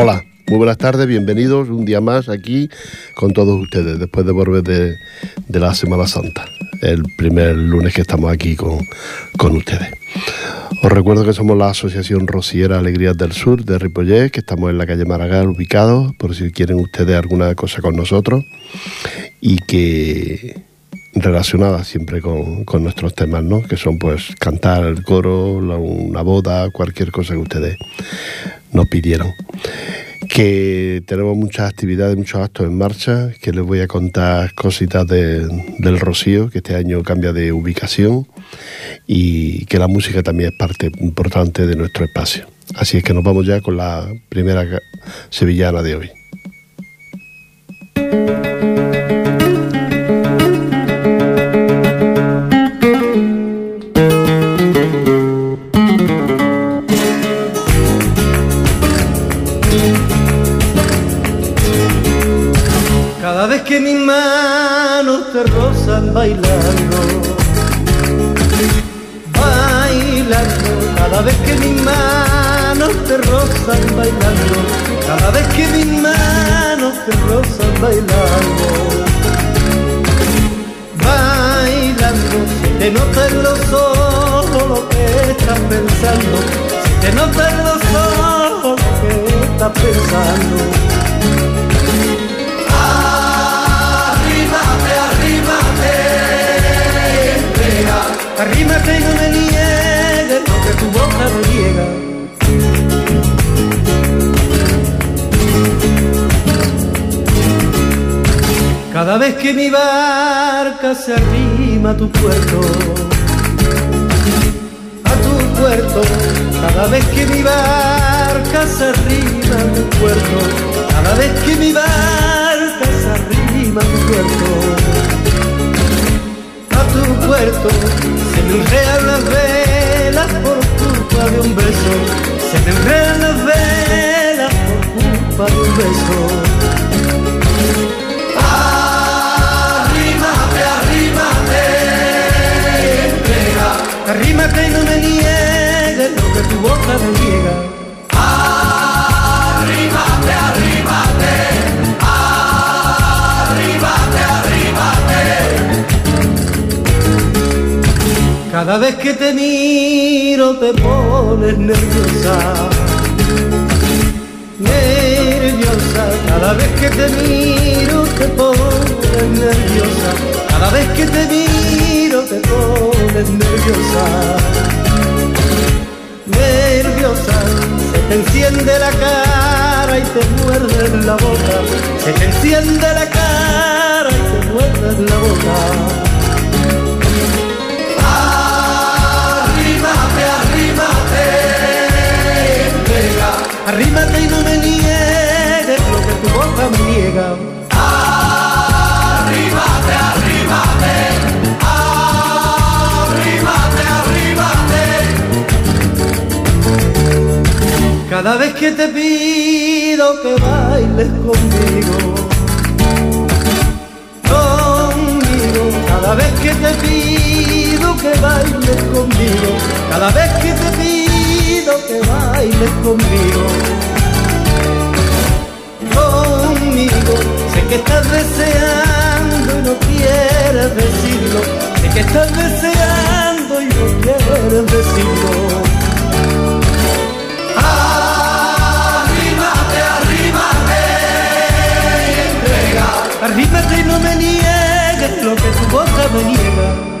Hola, muy buenas tardes, bienvenidos un día más aquí con todos ustedes después de volver de, la Semana Santa, el primer lunes que estamos aquí con, con, ustedes. Os recuerdo que somos la Asociación Rociera Alegrías del Sur de Ripollet, que estamos en la calle Maragall ubicados, por si quieren ustedes alguna cosa con nosotros, y que relacionada siempre con, con, nuestros temas, ¿no? Que son pues cantar el coro, una boda, cualquier cosa que ustedes nos pidieron. Que tenemos muchas actividades, muchos actos en marcha, que les voy a contar cositas del Rocío, que este año cambia de ubicación y que la música también es parte importante de nuestro espacio. Así es que nos vamos ya con la primera sevillana de hoy. Que estás pensando, si te nota en los ojos que estás pensando. Arrímate y no me niegues lo que tu boca no llega. Cada vez que mi barca se arrima a tu puerto, cada vez que mi barca se arrima a tu puerto, cada vez que mi barca se arrima a tu puerto puerto, se me enredan las velas por culpa de un beso, se me enredan las velas por culpa de un beso. Arrímate, y no me tu boca me niega. Arrímate, arrímate. Cada vez que te miro te pones nerviosa. Nerviosa, cada vez que te miro te pones nerviosa. Cada vez que te miro te pones. Nerviosa, enciende la cara y te muerde la boca. Se enciende la cara y te muerde la boca. Arrímate y no me niegues lo que tu boca me niega. Cada vez que te pido que bailes conmigo, conmigo, cada vez que te pido que bailes conmigo, cada vez que te pido que bailes conmigo. Conmigo, sé que estás deseando y no quieres decirlo. Sé que estás deseando y no quieres decirlo. Arrímate y no me niegues lo que tu boca me niega.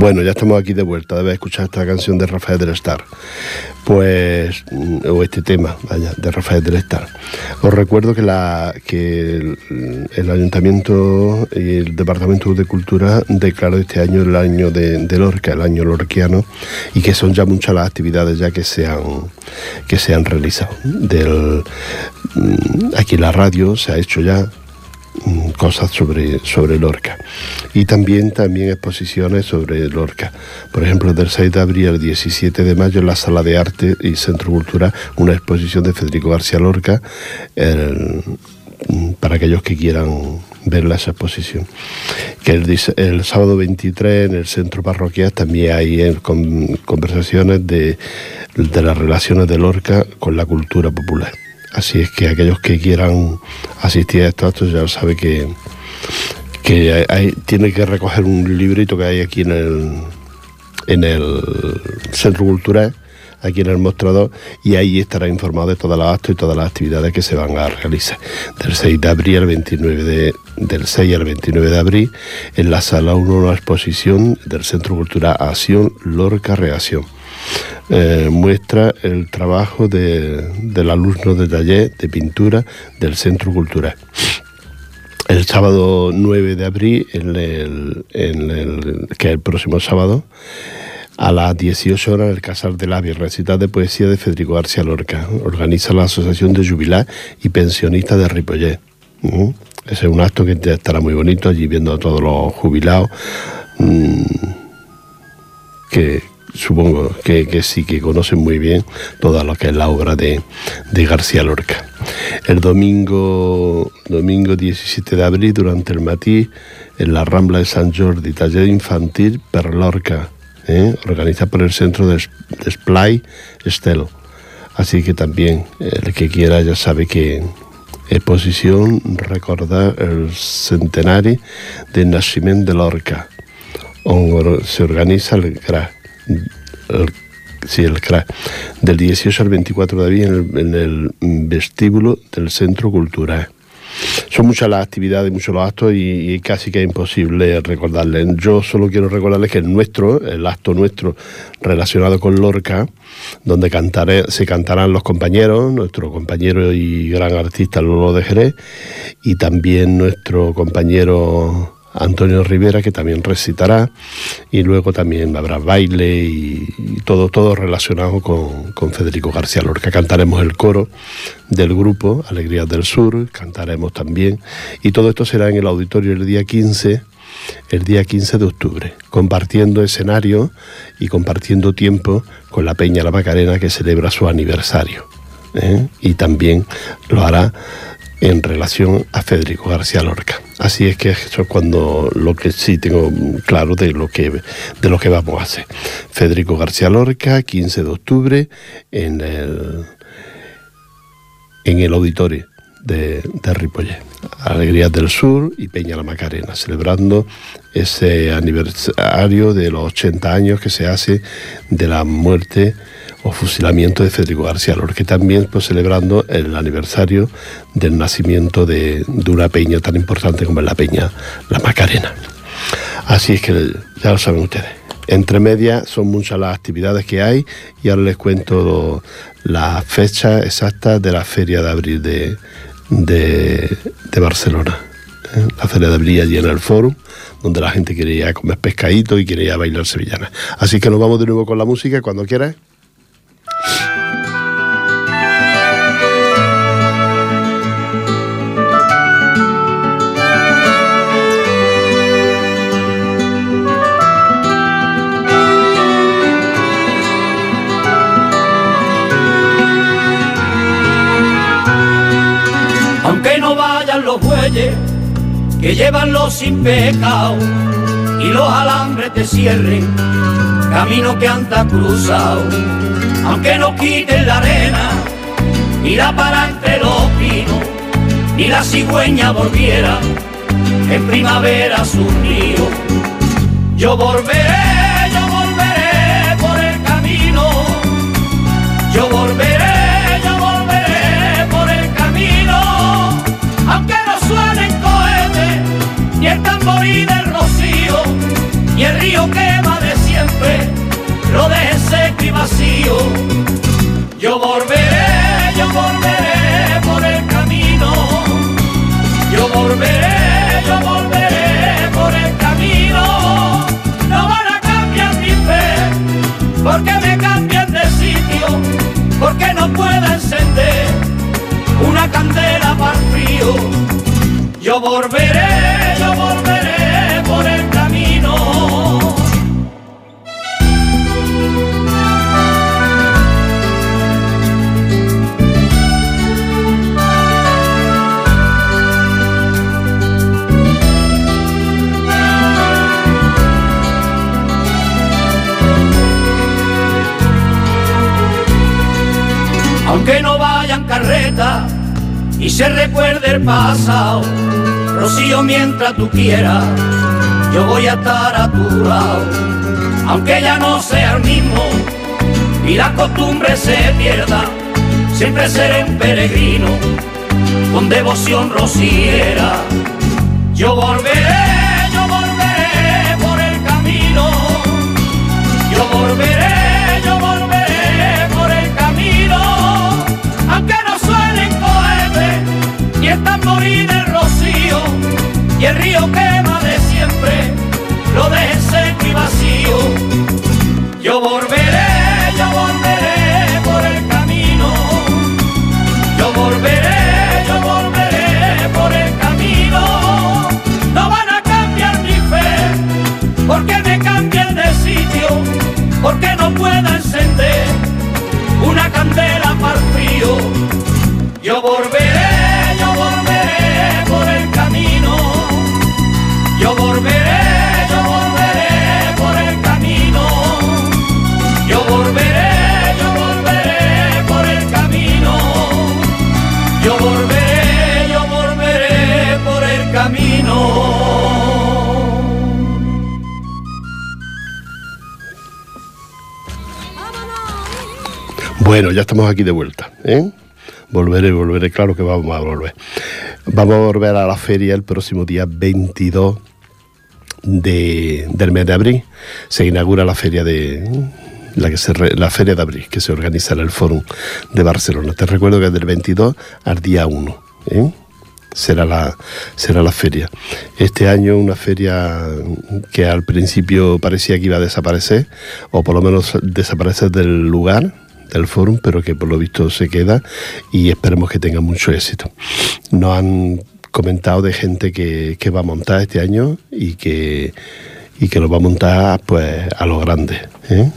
Bueno, ya estamos aquí de vuelta, debes escuchar esta canción de Rafael del Estar. Pues, mm, o este tema, vaya, de Rafael del Estar. Os recuerdo que, el, Ayuntamiento y el Departamento de Cultura declaró este año el año de, Lorca, el año lorquiano, y que son ya muchas las actividades ya que se han, que se han realizado. Del, mm, aquí la radio se ha hecho ya, cosas sobre, sobre Lorca. Y también, también exposiciones sobre Lorca. Por ejemplo, del 6 de abril al 17 de mayo en la Sala de Arte y Centro Cultural, una exposición de Federico García Lorca mm, para aquellos que quieran ver la exposición. Que el, sábado 23 en el centro parroquial también hay conversaciones de, de las relaciones de Lorca con la cultura popular. Así es que aquellos que quieran asistir a estos actos ya saben que, que tiene que recoger un librito que hay aquí en el, en el Centro Cultural, aquí en el mostrador, y ahí estará informado de todas las actos y todas las actividades que se van a realizar. Del 6 de abril al 29 de, del 6 al 29 de abril, en la sala 1 una exposición del Centro Cultural Acción Lorca Reacción eh, muestra el trabajo del alumno de taller de pintura del Centro Cultural. El sábado 9 de abril, en el, que es el próximo sábado, a las 18 horas en el Casal de la recital de poesía de Federico García Lorca. Organiza la Asociación de Jubilar y Pensionistas de Ripollet. Ese es un acto que estará muy bonito, allí viendo a todos los jubilados. Mm, que, supongo que, sí que conocen muy bien toda lo que es la obra de, García Lorca. El domingo, domingo 17 de abril, durante el matí, en la Rambla de San Jordi, taller infantil per Lorca, ¿eh? organizado por el Centro de Display Estelo. Así que también el que quiera ya sabe que exposición recordar el centenario del nacimiento de Lorca. Se organiza el GRA sí, el CRA, del 18 al 24 de abril en el, vestíbulo del Centro Cultural. Son muchas las actividades, muchos los actos y, casi que es imposible recordarles. Yo solo quiero recordarles que el nuestro, el acto nuestro relacionado con Lorca, donde cantaré, se cantarán los compañeros, nuestro compañero y gran artista Lolo de Jerez, y también nuestro compañero Antonio Rivera, que también recitará, y luego también habrá baile y, todo, todo relacionado con, Federico García Lorca. Cantaremos el coro del grupo Alegrías del Sur, cantaremos también, y todo esto será en el auditorio el día 15 el día 15 de octubre, compartiendo escenario y compartiendo tiempo con la Peña La Macarena que celebra su aniversario. ¿eh? Y también lo hará en relación a Federico García Lorca. Así es que eso es cuando lo que sí tengo claro de lo que, de lo que vamos a hacer. Federico García Lorca, 15 de octubre, en el, en el auditorio de, de. Alegrías del Sur y Peña la Macarena, celebrando ese aniversario de los 80 años que se hace de la muerte o fusilamiento de Federico García Lorca, también pues, celebrando el aniversario del nacimiento de, una peña tan importante como es la peña La Macarena. Así es que ya lo saben ustedes. Entre medias son muchas las actividades que hay y ahora les cuento la fecha exacta de la Feria de Abril de, de, Barcelona. ¿eh? La Feria de Abril allí en el Fórum, donde la gente quería comer pescadito y quería bailar sevillana. Así que nos vamos de nuevo con la música cuando quieras. Aunque no vayan los bueyes que llevan los sin pecado y los alambres te cierren camino que anda cruzado, aunque no quiten la arena, la para entre los pinos, ni la cigüeña volviera en primavera su río. Yo volveré, yo volveré por el camino, yo volveré, yo volveré por el camino, aunque no suenen cohetes, ni el tamborí del rocío, ni el río que va de y vacío. Yo volveré, yo volveré por el camino. Yo volveré, yo volveré por el camino. No van a cambiar mi fe, porque me cambian de sitio, porque no puedo encender una candela para el frío. Yo volveré, yo volveré aunque no vayan carreta y se recuerde el pasado. Rocío, mientras tú quieras, yo voy a estar a tu lado, aunque ya no sea el mismo y la costumbre se pierda, siempre seré un peregrino con devoción rociera. Yo volveré, yo volveré por el camino, yo volveré, quema de siempre, lo deje seco y vacío. Bueno, ya estamos aquí de vuelta. ¿eh? Volveré, volveré, claro que vamos a volver. Vamos a volver a la feria el próximo día 22 de, del mes de abril. Se inaugura la feria de la, que se re- la feria de abril que se organiza en el Fórum de Barcelona. Te recuerdo que es del 22 al día 1. ¿eh? Será la, será la feria. Este año una feria que al principio parecía que iba a desaparecer, o por lo menos desaparecer del lugar, del fórum, pero que por lo visto se queda y esperemos que tenga mucho éxito. Nos han comentado de gente que, que va a montar este año y que, y que lo va a montar pues a lo grande. ¿eh?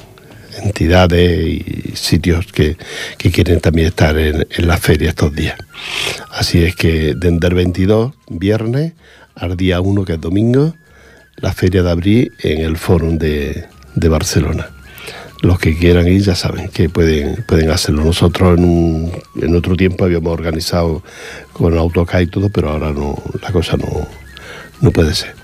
entidades y sitios que, que quieren también estar en, la feria estos días. Así es que desde el 22, viernes, al día 1, que es domingo, la feria de abril en el Fórum de, de Barcelona. Los que quieran ir ya saben que pueden, pueden hacerlo. Nosotros en, un, en otro tiempo habíamos organizado con AutoCAD y todo, pero ahora no, la cosa no, no puede ser.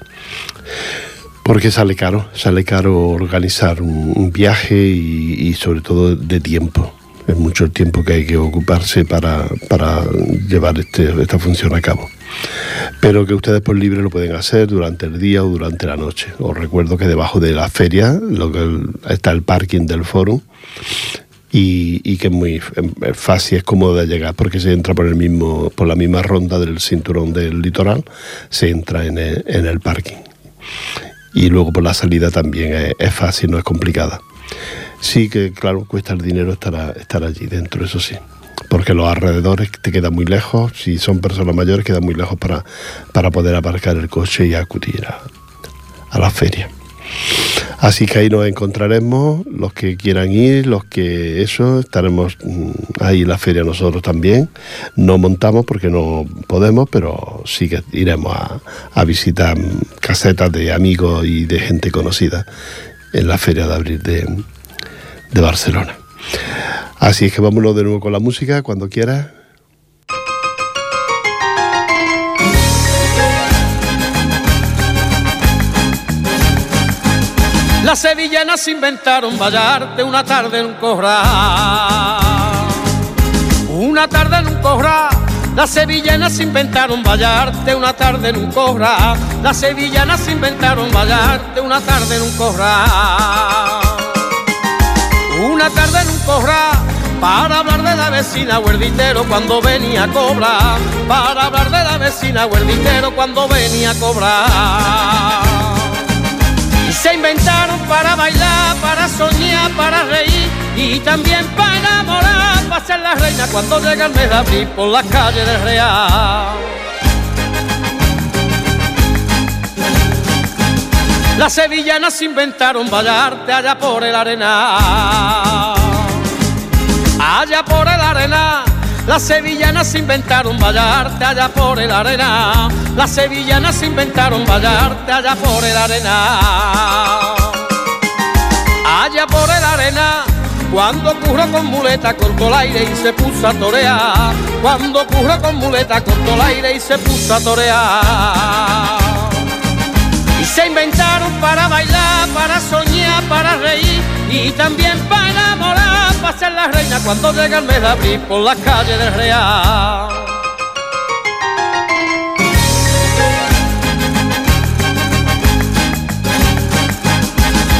Porque sale caro, sale caro organizar un, viaje y sobre todo de tiempo. Es mucho el tiempo que hay que ocuparse para, llevar este, esta función a cabo. Pero que ustedes por libre lo pueden hacer durante el día o durante la noche. Os recuerdo que debajo de la feria está el parking del foro y, que es muy fácil, es cómodo de llegar porque se entra por el mismo por la misma ronda del cinturón del litoral, se entra en el, parking y luego por la salida también es, fácil, no es complicada. Sí que, claro, cuesta el dinero estar, estar allí dentro, eso sí. Porque los alrededores te quedan muy lejos, si son personas mayores quedan muy lejos para, para poder aparcar el coche y acudir a, la feria. Así que ahí nos encontraremos, los que quieran ir, los que eso, estaremos ahí en la feria nosotros también. No montamos porque no podemos, pero sí que iremos a, a visitar casetas de amigos y de gente conocida en la feria de abril de, de Barcelona. Así es que vámonos de nuevo con la música cuando quieras. Las sevillanas inventaron vallarte una tarde en un corral. Una tarde en un corral. Las sevillanas inventaron vallarte una tarde en un corral. Las sevillanas inventaron vallarte una tarde en un corral. Una tarde en un corral. Para hablar de la vecina huerditero cuando venía a cobrar. Para hablar de la vecina huerditero cuando venía a cobrar. Y se inventaron para bailar, para soñar, para reír y también para enamorar, para ser la reina cuando llega el mes de abril por las calles del Real. Las sevillanas inventaron bailarte allá por el arena. Allá por el arena. Las sevillanas inventaron bailarte allá por el arena. Las sevillanas inventaron bailarte allá por el arena. Allá por el arena. Cuando curro con muleta cortó el aire y se puso a torear. Cuando curro con muleta cortó el aire y se puso a torear. Se inventaron para bailar, para soñar, para reír y también para enamorar, para ser la reina cuando llega el mes de abril por las calles del Real.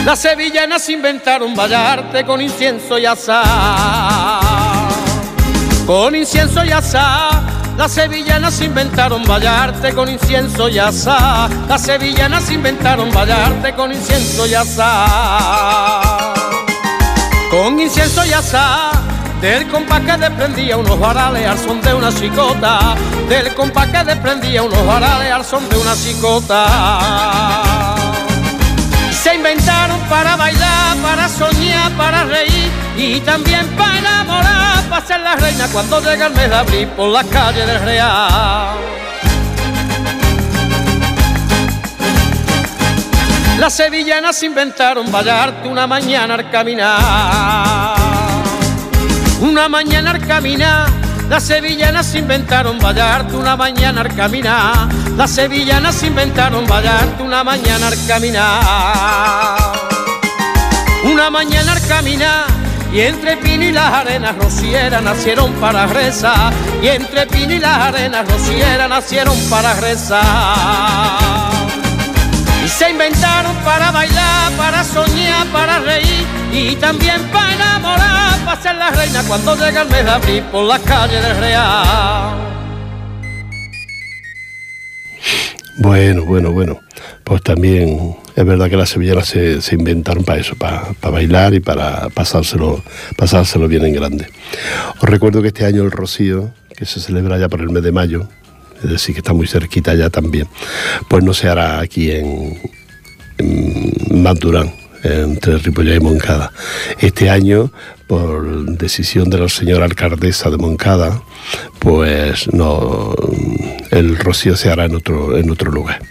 Las sevillanas inventaron bailarte con incienso y azar. Con incienso y azar las sevillanas inventaron bailarte con incienso y asá. Las sevillanas inventaron bailarte con incienso y asá. Con incienso y asá. Del compás que desprendía unos varales al son de una chicota. Del compás que desprendía unos varales al son de una chicota. Se inventaron para bailar, para soñar, para reír y también para enamorar, para ser la reina cuando llega el mes de abril por las calles del Real. Las sevillanas inventaron bailarte una mañana al caminar, una mañana al caminar. Las sevillanas inventaron bailarte una mañana al caminar. Las sevillanas inventaron bailarte una mañana al caminar. Una mañana al caminar y entre Pino y las arenas rocieras nacieron para rezar. Y entre Pino y las arenas rocieras nacieron para rezar. Y se inventaron para bailar, para soñar, para reír y también para enamorar, para ser la reina cuando llega el mes de abril por las calles del Real. Bueno, bueno, bueno. Pues también es verdad que las sevillanas se, inventaron para eso, para, bailar y para pasárselo, pasárselo bien en grande. Os recuerdo que este año el Rocío, que se celebra ya por el mes de mayo, es decir, que está muy cerquita ya también, pues no se hará aquí en, en Maturán, entre Ripollet y Moncada. Este año, por decisión de la señora alcaldesa de Moncada, pues no, el rocío se hará en otro, en otro lugar.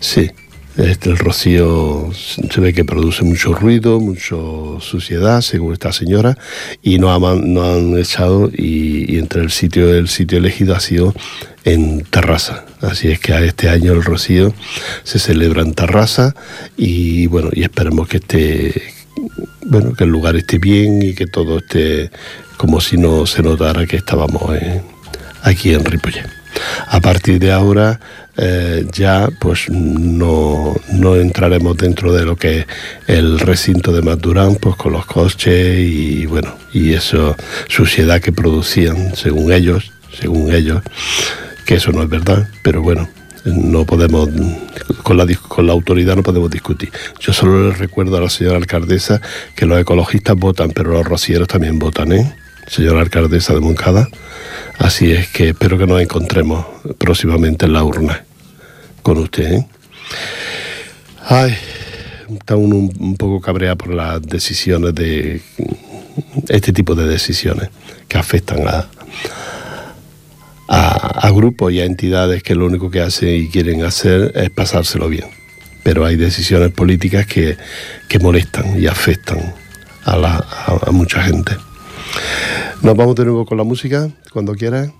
Sí, este, el rocío se ve que produce mucho ruido, mucha suciedad, según esta señora, y no han, no han echado, y, entre el sitio, el sitio elegido ha sido en Terrassa. Así es que este año el rocío se celebra en Terrassa, y bueno, y esperemos que esté, bueno, que el lugar esté bien y que todo esté como si no se notara que estábamos en, aquí en Ripollet. A partir de ahora eh, ya pues no, no, entraremos dentro de lo que es el recinto de Maturán, pues con los coches y bueno, y eso, suciedad que producían, según ellos, según ellos, que eso no es verdad, pero bueno, no podemos, con la, con la autoridad no podemos discutir. Yo solo les recuerdo a la señora alcaldesa que los ecologistas votan, pero los rocieros también votan, ¿eh? Señora alcaldesa de Moncada. Así es que espero que nos encontremos próximamente en la urna con usted. ¿eh? Ay, está uno un, poco cabreado por las decisiones de este tipo de decisiones que afectan a, a, grupos y a entidades que lo único que hacen y quieren hacer es pasárselo bien. Pero hay decisiones políticas que, que molestan y afectan a, la, a mucha gente. Nos vamos de nuevo con la música, cuando quieras.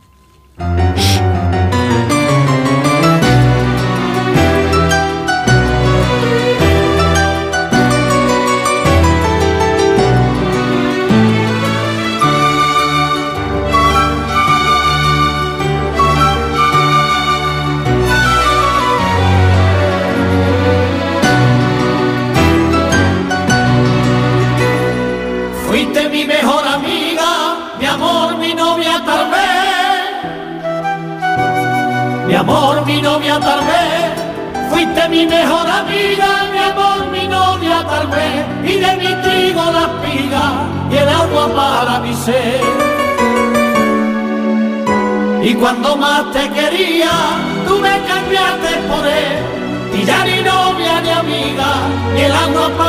Mi trigo la espiga y el agua para mi sed. Y cuando más te quería, tú me cambiaste por él. Y ya ni no novia ni amiga, ni el agua para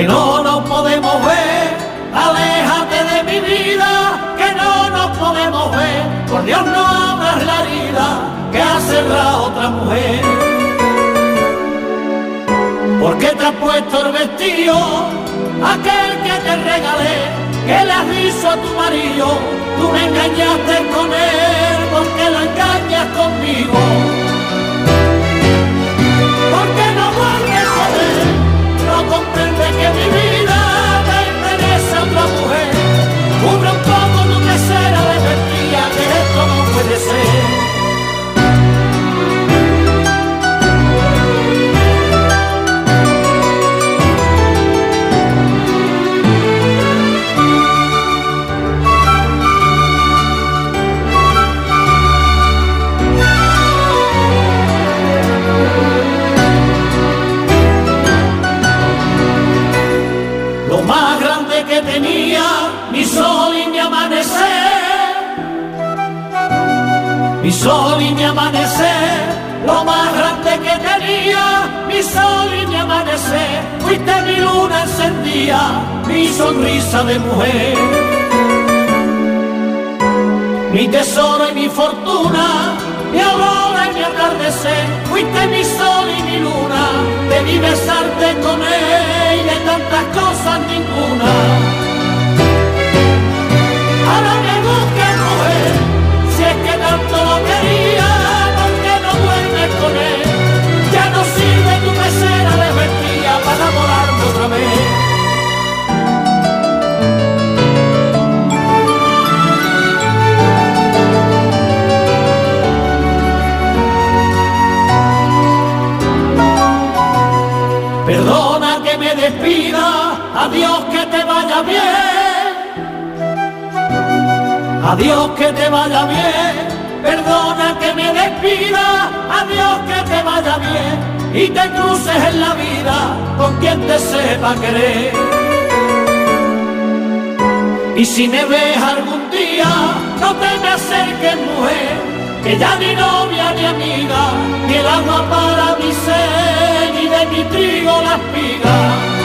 que no nos podemos ver, aléjate de mi vida, que no nos podemos ver, por Dios no abras la herida que ha cerrado otra mujer. ¿Por qué te has puesto el vestido, aquel que te regalé, que le has dicho a tu marido, tú me engañaste con él, porque la engañas conmigo? comprende esto y mi amanecer, lo más grande que tenía, mi sol y mi amanecer, fuiste mi luna encendida, mi sonrisa de mujer. Mi tesoro y mi fortuna, mi aurora y mi atardecer, fuiste mi sol y mi luna, debí besarte con él y de tantas cosas ninguna. Ahora me busques mujer despida, adiós que te vaya bien. Adiós que te vaya bien, perdona que me despida, adiós que te vaya bien y te cruces en la vida con quien te sepa querer. Y si me ves algún día, no te me acerques mujer, que ya ni novia ni amiga, ni el agua para mi sed, ni de mi trigo la espiga.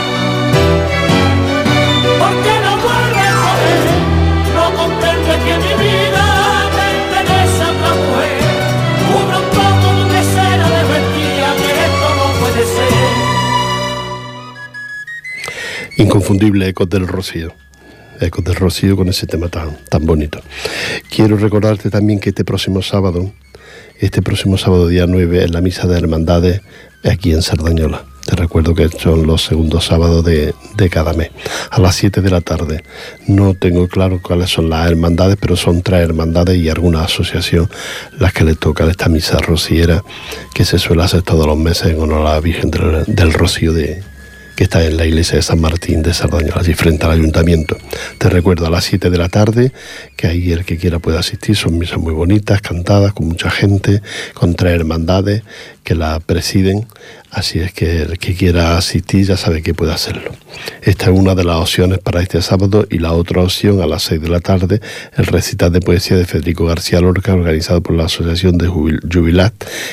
Inconfundible Ecos del Rocío. Ecos del Rocío con ese tema tan, tan bonito. Quiero recordarte también que este próximo sábado, este próximo sábado día 9, en la misa de hermandades aquí en Sardañola. Te recuerdo que son los segundos sábados de, cada mes, a las 7 de la tarde. No tengo claro cuáles son las hermandades, pero son tres hermandades y alguna asociación las que le toca esta misa rociera que se suele hacer todos los meses en honor a la Virgen del Rocío de, que está en la iglesia de San Martín de Sardañola, allí frente al ayuntamiento. Te recuerdo a las 7 de la tarde, que ahí el que quiera puede asistir, son misas muy bonitas, cantadas, con mucha gente, con tres hermandades que la presiden, así es que el que quiera asistir ya sabe que puede hacerlo. Esta es una de las opciones para este sábado y la otra opción a las 6 de la tarde, el recital de poesía de Federico García Lorca, organizado por la Asociación de Jubilat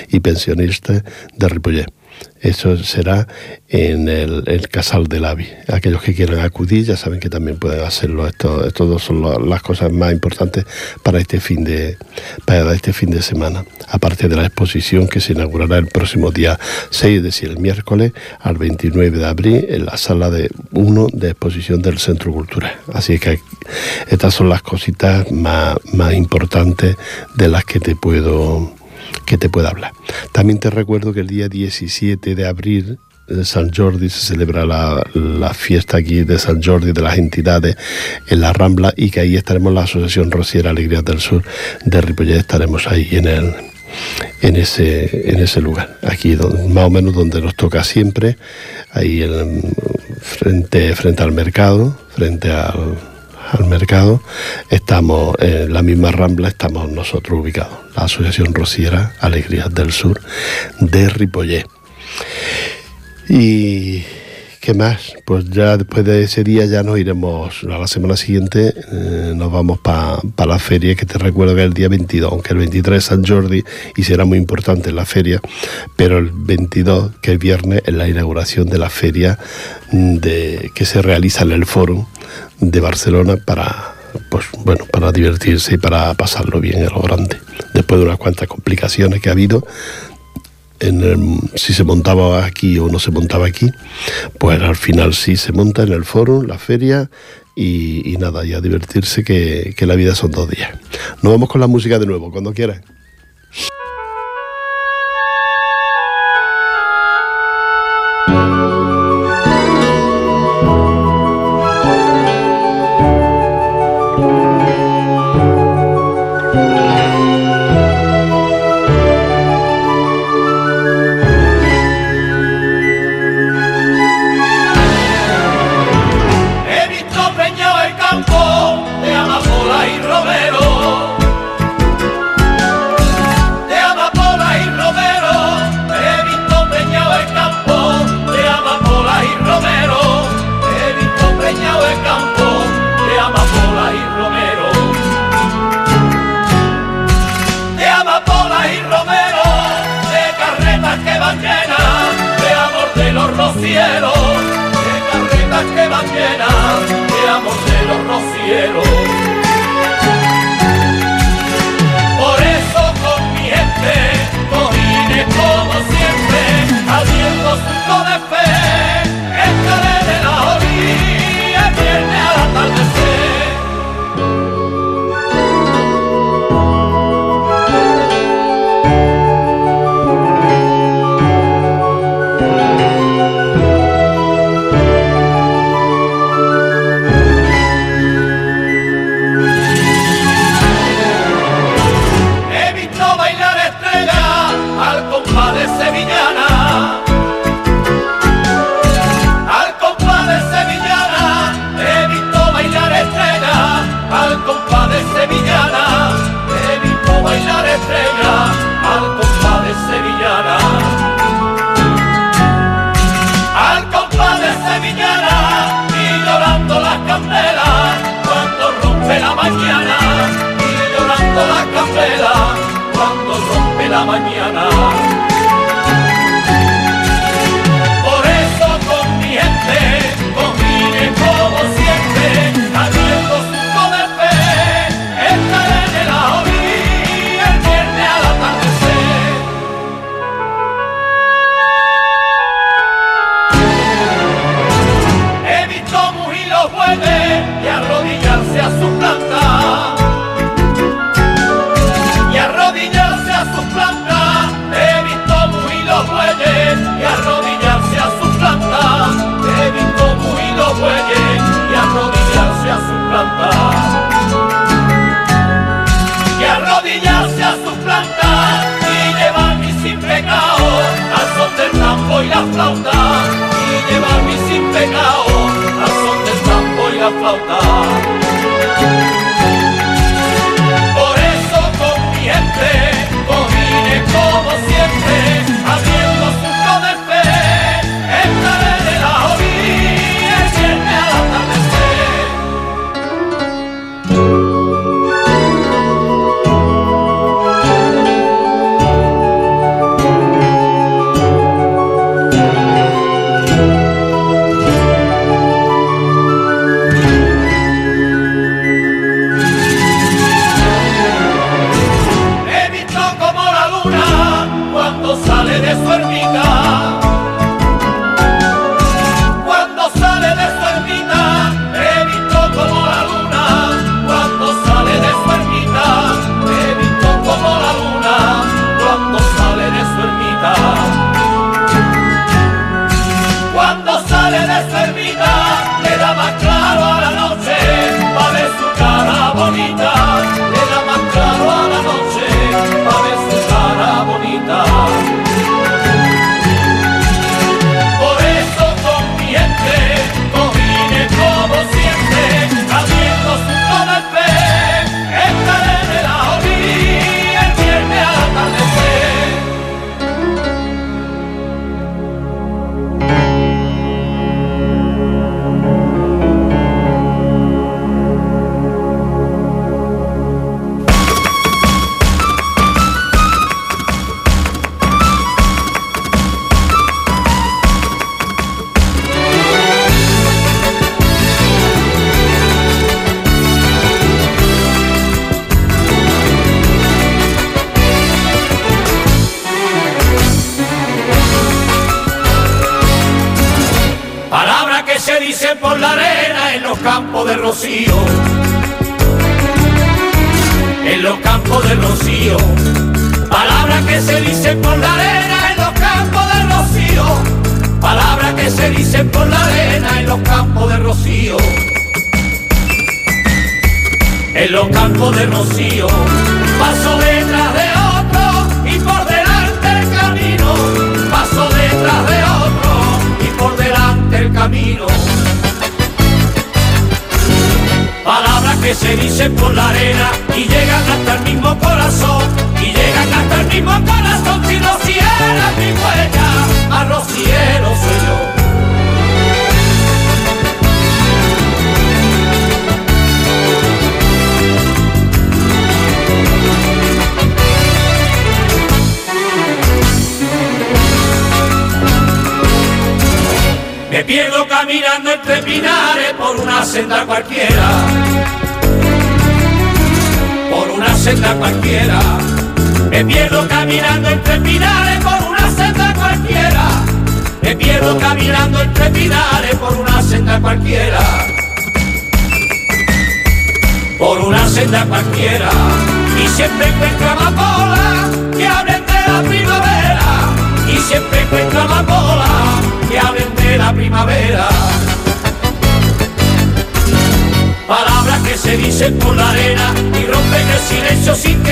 y Pensionistas de Ripollet. Eso será en el, Casal del Avi. Aquellos que quieran acudir ya saben que también pueden hacerlo. Estos dos son las cosas más importantes para este fin de para este fin de semana. Aparte de la exposición que se inaugurará el próximo día 6, es decir, el miércoles al 29 de abril en la sala de 1 de exposición del Centro Cultural. Así que estas son las cositas más, más importantes de las que te puedo que te pueda hablar. También te recuerdo que el día 17 de abril San Jordi, se celebra la, fiesta aquí de San Jordi, de las entidades en la Rambla y que ahí estaremos la Asociación Rociera Alegrías del Sur de Ripollet, estaremos ahí en el en ese, en ese lugar, aquí más o menos donde nos toca siempre, ahí frente, frente al mercado, frente al, al mercado, estamos en la misma rambla, estamos nosotros ubicados, la Asociación Rociera Alegrías del Sur de Ripollet. Y ¿Qué más? Pues ya después de ese día ya nos iremos, a la semana siguiente eh, nos vamos para la feria, que te recuerdo que es el día 22, aunque el 23 es San Jordi y será muy importante la feria, pero el 22, que es viernes, es la inauguración de la feria mm, de, que se realiza en el Foro de Barcelona para, pues bueno, para divertirse y para pasarlo bien en lo grande. Después de unas cuantas complicaciones que ha habido, en el, si se montaba aquí o no se montaba aquí, pues al final sí se monta en el foro, la feria y, nada, y a divertirse que, la vida son dos días. Nos vamos con la música de nuevo, cuando quieran. Campos de Rocío, en los campos de Rocío, palabras que se dicen por la arena en los campos de Rocío, palabras que se dicen por la arena en los campos de Rocío. En los campos de Rocío, paso detrás de otro y por delante el camino, paso detrás de otro y por delante el camino. Palabras que se dicen por la arena y llegan hasta el mismo corazón. Y llegan hasta el mismo corazón. Si rociera mi huella, a rociero soy yo. Me pierdo caminando entre pinares por una senda cualquiera. Por una senda cualquiera. Me pierdo caminando entre pinares por una senda cualquiera. Me pierdo caminando entre pinares por una senda cualquiera. Por una senda cualquiera. Y siempre encuentro amapola que hablen de la primavera. Y siempre encuentro amapola que hablen de la primavera. Palabras que se dicen por la arena y rompen el silencio sin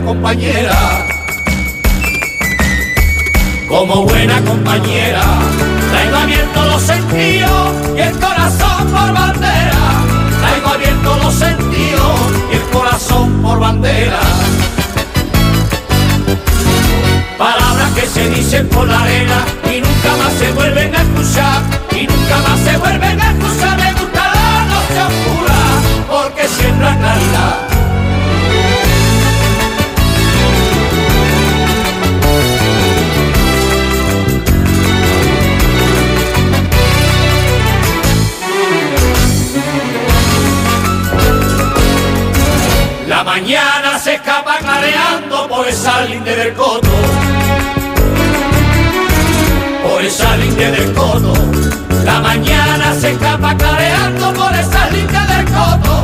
compañera. Como buena compañera. Traigo abiertos los sentidos y el corazón por bandera. Traigo abiertos los sentidos y el corazón por bandera. Palabras que se dicen por la arena y nunca más se vuelven a escuchar. Y nunca más se vuelven a escuchar. Me gusta la noche oscura porque siembra claridad. Mañana se escapa clareando por esa linde del coto. Por esa linde del coto. La mañana se escapa clareando por esa linde del coto.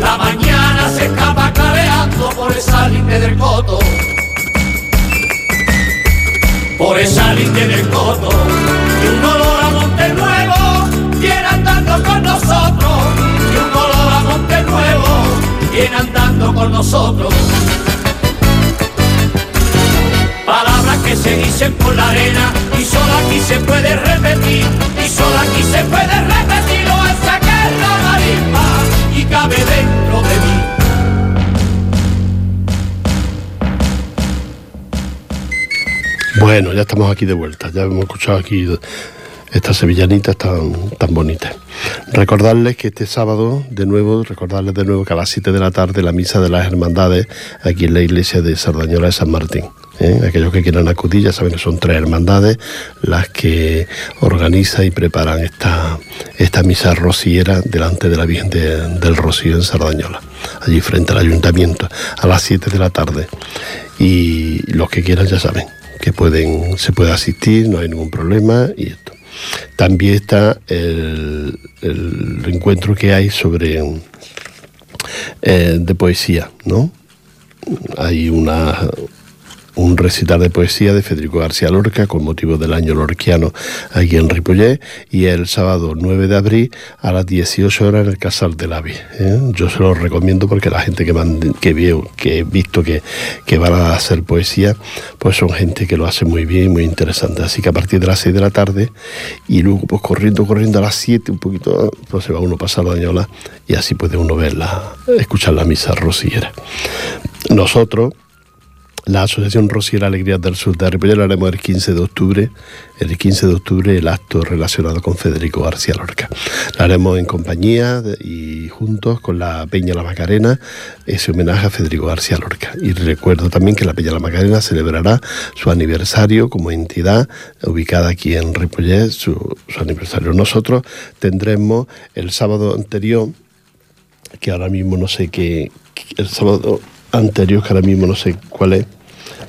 La mañana se escapa clareando por esa linde del coto. Por esa linde del coto. Andando con nosotros. Palabras que se dicen por la arena y solo aquí se puede repetir, y solo aquí se puede repetir o es sacar la marisma y cabe dentro de mí. Bueno, ya estamos aquí de vuelta, ya hemos escuchado aquí estas sevillanitas tan, tan bonitas. Recordarles que este sábado, de nuevo, recordarles de nuevo que a las 7 de la tarde la misa de las hermandades aquí en la iglesia de Sardañola de San Martín. ¿eh? Aquellos que quieran acudir ya saben que son tres hermandades las que organizan y preparan esta, esta misa rociera delante de la Virgen de- del Rocío en Sardañola, allí frente al ayuntamiento, a las 7 de la tarde. Y los que quieran ya saben que pueden, se puede asistir, no hay ningún problema y esto. También está el, encuentro que hay sobre eh, de poesía, ¿no? Hay una un recital de poesía de Federico García Lorca con motivo del año lorquiano aquí en Ripollet y el sábado 9 de abril a las 18 horas en el Casal del Avi. ¿eh? Yo se lo recomiendo porque la gente que, mande- que veo, que he visto que, que van a hacer poesía, pues son gente que lo hace muy bien y muy interesante. Así que a partir de las 6 de la tarde y luego pues corriendo, corriendo a las 7 un poquito, pues se va uno a pasar la dañola y así puede uno verla, escuchar la misa rosillera. Nosotros La Asociación Rociera Alegrías del Sur de Ripollet lo haremos el 15 de octubre, el 15 de octubre el acto relacionado con Federico García Lorca. Lo haremos en compañía y juntos con la Peña La Macarena, ese homenaje a Federico García Lorca. Y recuerdo también que la Peña La Macarena celebrará su aniversario como entidad ubicada aquí en Ripollet, su aniversario. Nosotros tendremos el sábado anterior, que ahora mismo no sé qué, el sábado anterior, que ahora mismo no sé cuál es,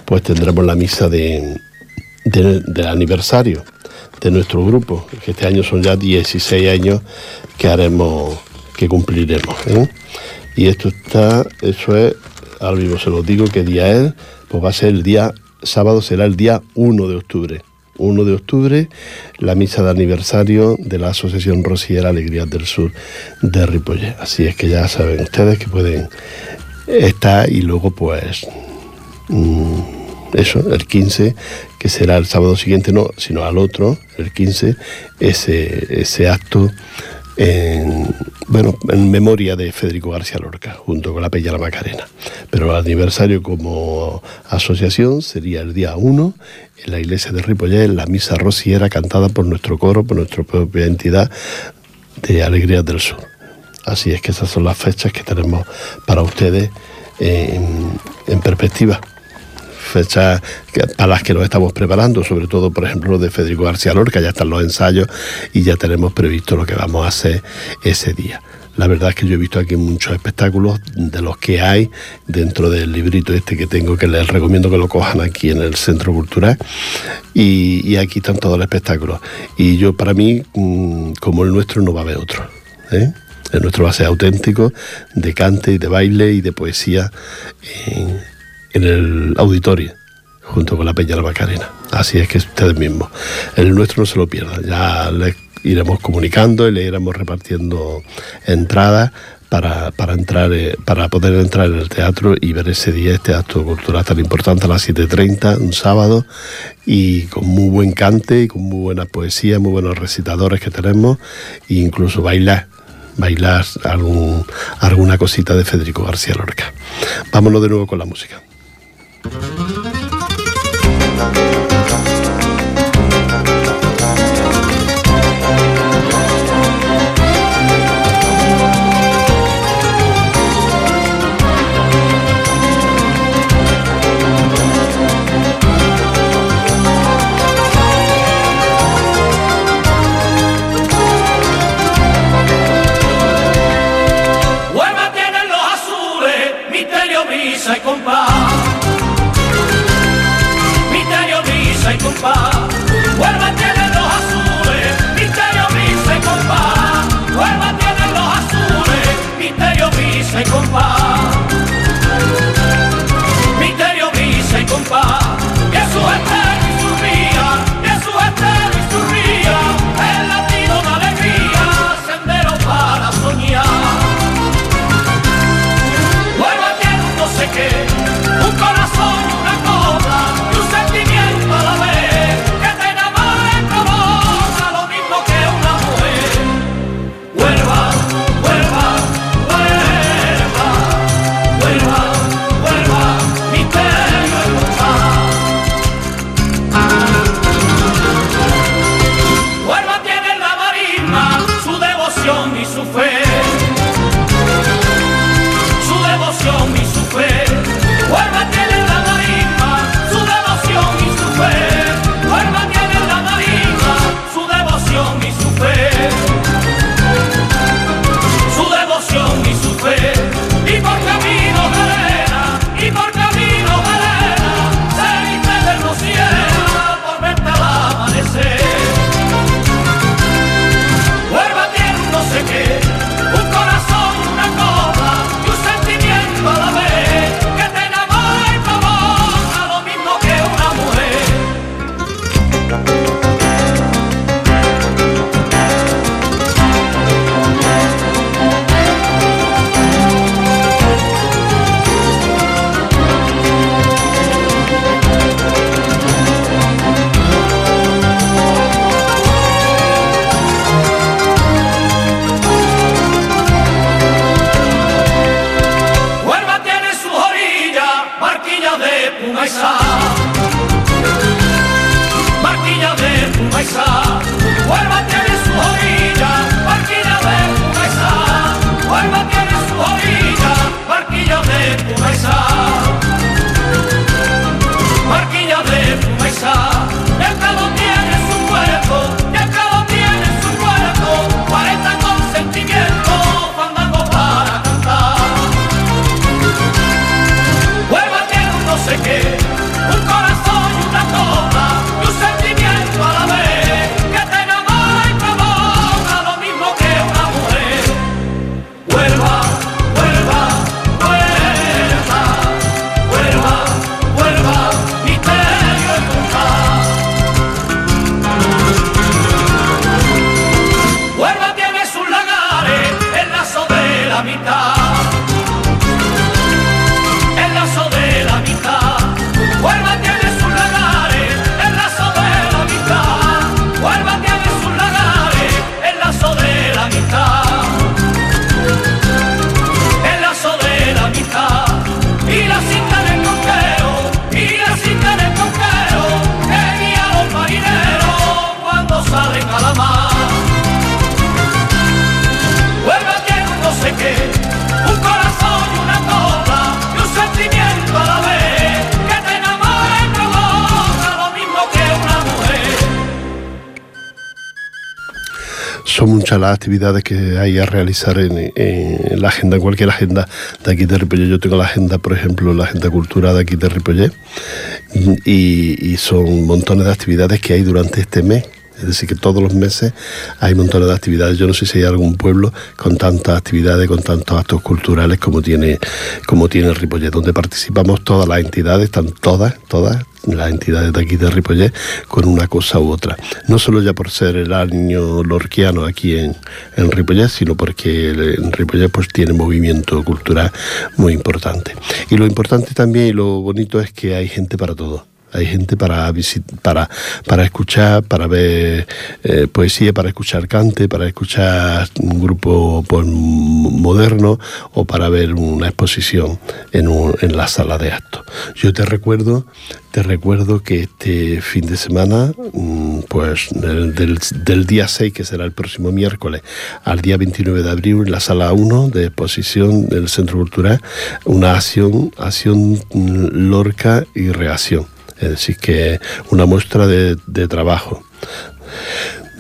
pues tendremos la misa de, del aniversario de nuestro grupo, que este año son ya 16 años que haremos, que cumpliremos. ¿eh? Y esto está, eso es, ahora mismo se lo digo qué día es, pues va a ser el día, sábado será el día 1 de octubre. 1 de octubre, la misa de aniversario de la Asociación Rociera Alegrías del Sur de Ripollet. Así es que ya saben ustedes que pueden estar y luego pues... Mmm, eso, el 15, que será el sábado siguiente, no, sino al otro, el 15, ese, ese acto en, bueno, en memoria de Federico García Lorca, junto con la Peña La Macarena. Pero el aniversario como asociación sería el día 1 en la iglesia de Ripollet, la misa rociera cantada por nuestro coro, por nuestra propia entidad de Alegrías del Sur. Así es que esas son las fechas que tenemos para ustedes en perspectiva fechas para las que nos estamos preparando, sobre todo, por ejemplo, lo de Federico García Lorca, ya están los ensayos y ya tenemos previsto lo que vamos a hacer ese día. La verdad es que yo he visto aquí muchos espectáculos de los que hay dentro del librito este que tengo, que les recomiendo que lo cojan aquí en el Centro Cultural. Y, aquí están todos los espectáculos. Y yo, para mí, mm, como el nuestro, no va a haber otro. ¿eh? El nuestro va a ser auténtico, de cante y de baile y de poesía el auditorio junto con la Peña la Macarena. Así es que ustedes mismos. El nuestro no se lo pierdan. Ya les iremos comunicando y le iremos repartiendo entradas para, para, entrar, eh, para poder entrar en el teatro y ver ese día este acto cultural tan importante a las 7.30, un sábado, y con muy buen cante y con muy buena poesía, muy buenos recitadores que tenemos, e incluso bailar bailar algún, alguna cosita de Federico García Lorca. Vámonos de nuevo con la música. Thank you. mitad. Son muchas las actividades que hay a realizar en, la agenda, en cualquier agenda de aquí de Ripollet. Yo tengo la agenda, por ejemplo, la agenda cultural de aquí de Ripollet y, y son montones de actividades que hay durante este mes es decir, que todos los meses hay montones de actividades. Yo no sé si hay algún pueblo con tantas actividades, con tantos actos culturales como tiene, como tiene Ripollet, donde participamos todas las entidades, están todas, todas las entidades de aquí de Ripollet con una cosa u otra. No solo ya por ser el año lorquiano aquí en, en sino porque en Ripollet pues tiene movimiento cultural muy importante. Y lo importante también y lo bonito es que hay gente para todo. Hay gente para, para, para escuchar, para ver eh, poesía, para escuchar cante, para escuchar un grupo pues, moderno o para ver una exposición en, en la sala de actos. Yo te recuerdo, te recuerdo que este fin de semana, mm, pues del, del, día 6, que será el próximo miércoles, al día 29 de abril, en la sala 1 de exposición del Centro Cultural, una acción, acción mm, Lorca y reacción es decir, que una muestra de, trabajo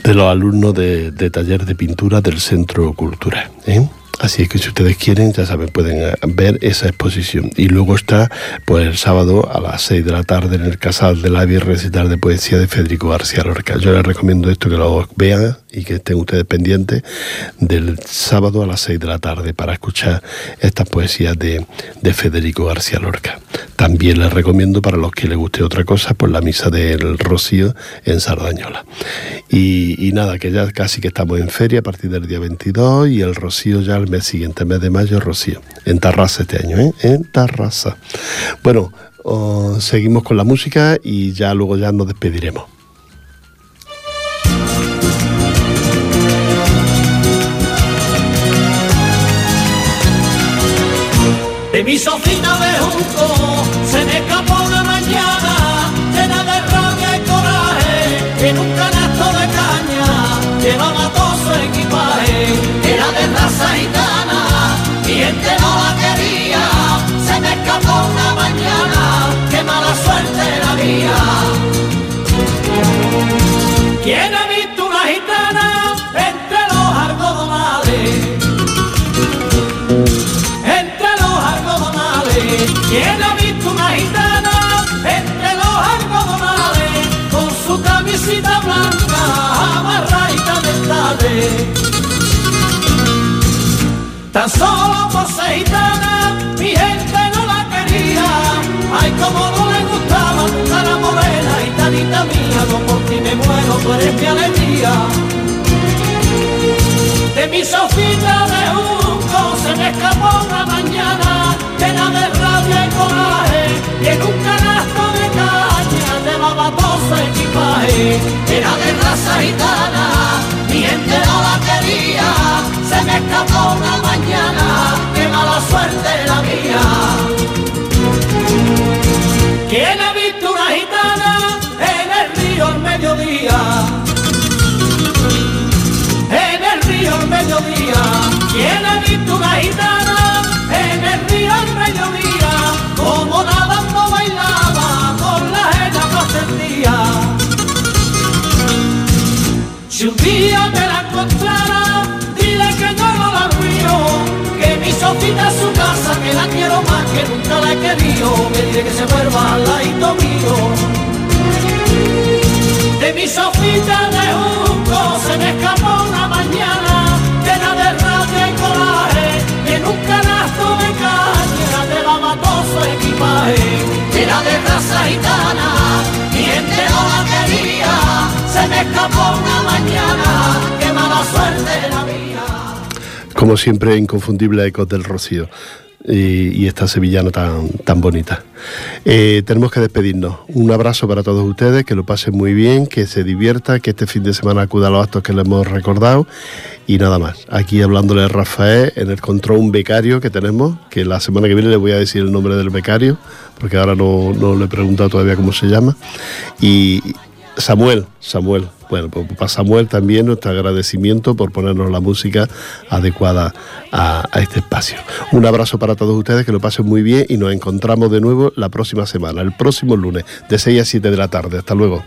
de los alumnos de, taller de pintura del Centro Cultural. ¿eh? Así es que si ustedes quieren, ya saben, pueden eh, ver esa exposición. Y luego está, pues el sábado a las 6 de la tarde en el Casal de la recital de poesía de Federico García Lorca. Yo les recomiendo esto que lo vean y que estén ustedes pendientes del sábado a las 6 de la tarde para escuchar estas poesías de, Federico García Lorca. También les recomiendo para los que les guste otra cosa, pues la misa del Rocío en Sardañola. Y, y nada, que ya casi que estamos en feria a partir del día 22 y el Rocío ya el mes siguiente, mes de mayo, Rocío. En Tarrasa este año, ¿eh? En Tarrasa. Bueno, seguimos con la música y ya luego ya nos despediremos. De mi sofita de junco se me escapó Tan solo por mi gente no la quería. Ay, como no le gustaba la morena, gitanita mía, no por ti me muero, tú eres mi alegría. De mi sofita de junco se me escapó una mañana llena de rabia y coraje y en un canasto de caña llevaba todo equipaje era de raza gitana mi gente no la quería escapó una mañana qué mala suerte la mía ¿Quién ha visto una gitana en el río al mediodía? En el río al mediodía ¿Quién ha visto una gitana en el río al mediodía, como nadando bailaba con la más día. Si es su casa, que la quiero más que nunca la he querido, que dile que se vuelva al ladito mío. De mi Sofita de como siempre inconfundible ecos del rocío y, esta sevillana tan, tan bonita. Eh, tenemos que despedirnos. Un abrazo para todos ustedes, que lo pasen muy bien, que se divierta, que este fin de semana acuda a los actos que les hemos recordado y nada más. Aquí hablándole a Rafael en el control un becario que tenemos, que la semana que viene le voy a decir el nombre del becario, porque ahora no, no le he preguntado todavía cómo se llama. Y Samuel, Samuel, bueno, pues para Samuel también nuestro agradecimiento por ponernos la música adecuada a, este espacio. Un abrazo para todos ustedes, que lo pasen muy bien y nos encontramos de nuevo la próxima semana, el próximo lunes, de 6 a 7 de la tarde. Hasta luego.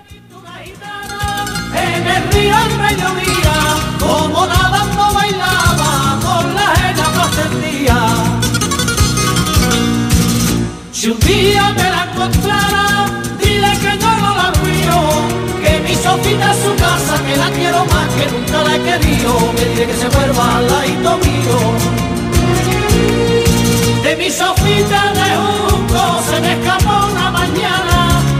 Querido, me dile que se vuelva al ladito mío. De mi Sofita de junco se me escapó una mañana,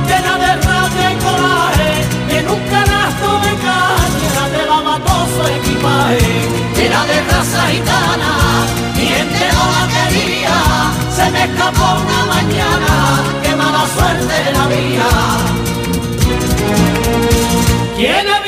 llena de rabia y coraje, en un canasto de caña llevaba todo su equipaje, era de raza gitana, y entero la quería, se me escapó una mañana, qué mala suerte la mía. ¿Quién ha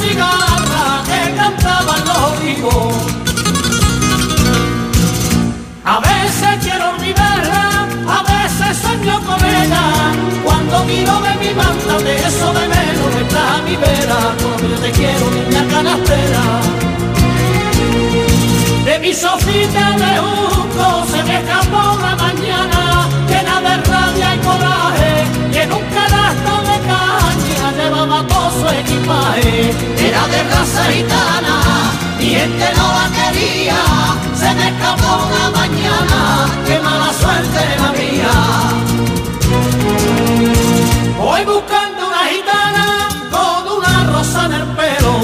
cigarra que cantaban los olivos. A veces quiero olvidarla, a veces sueño con ella. Cuando miro de mi manta, de eso de menos está a mi vera. Como yo te quiero, niña canastera. De mi sofita de junco se me escapó una mañana, mocoso equipaje era de raza gitana, mi gente no la quería, se me escapó una mañana, qué mala suerte la mía. Voy buscando una gitana con una rosa en el pelo,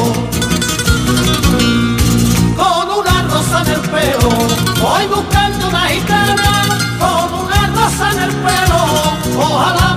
con una rosa en el pelo, voy buscando una gitana con una rosa en el pelo, ojalá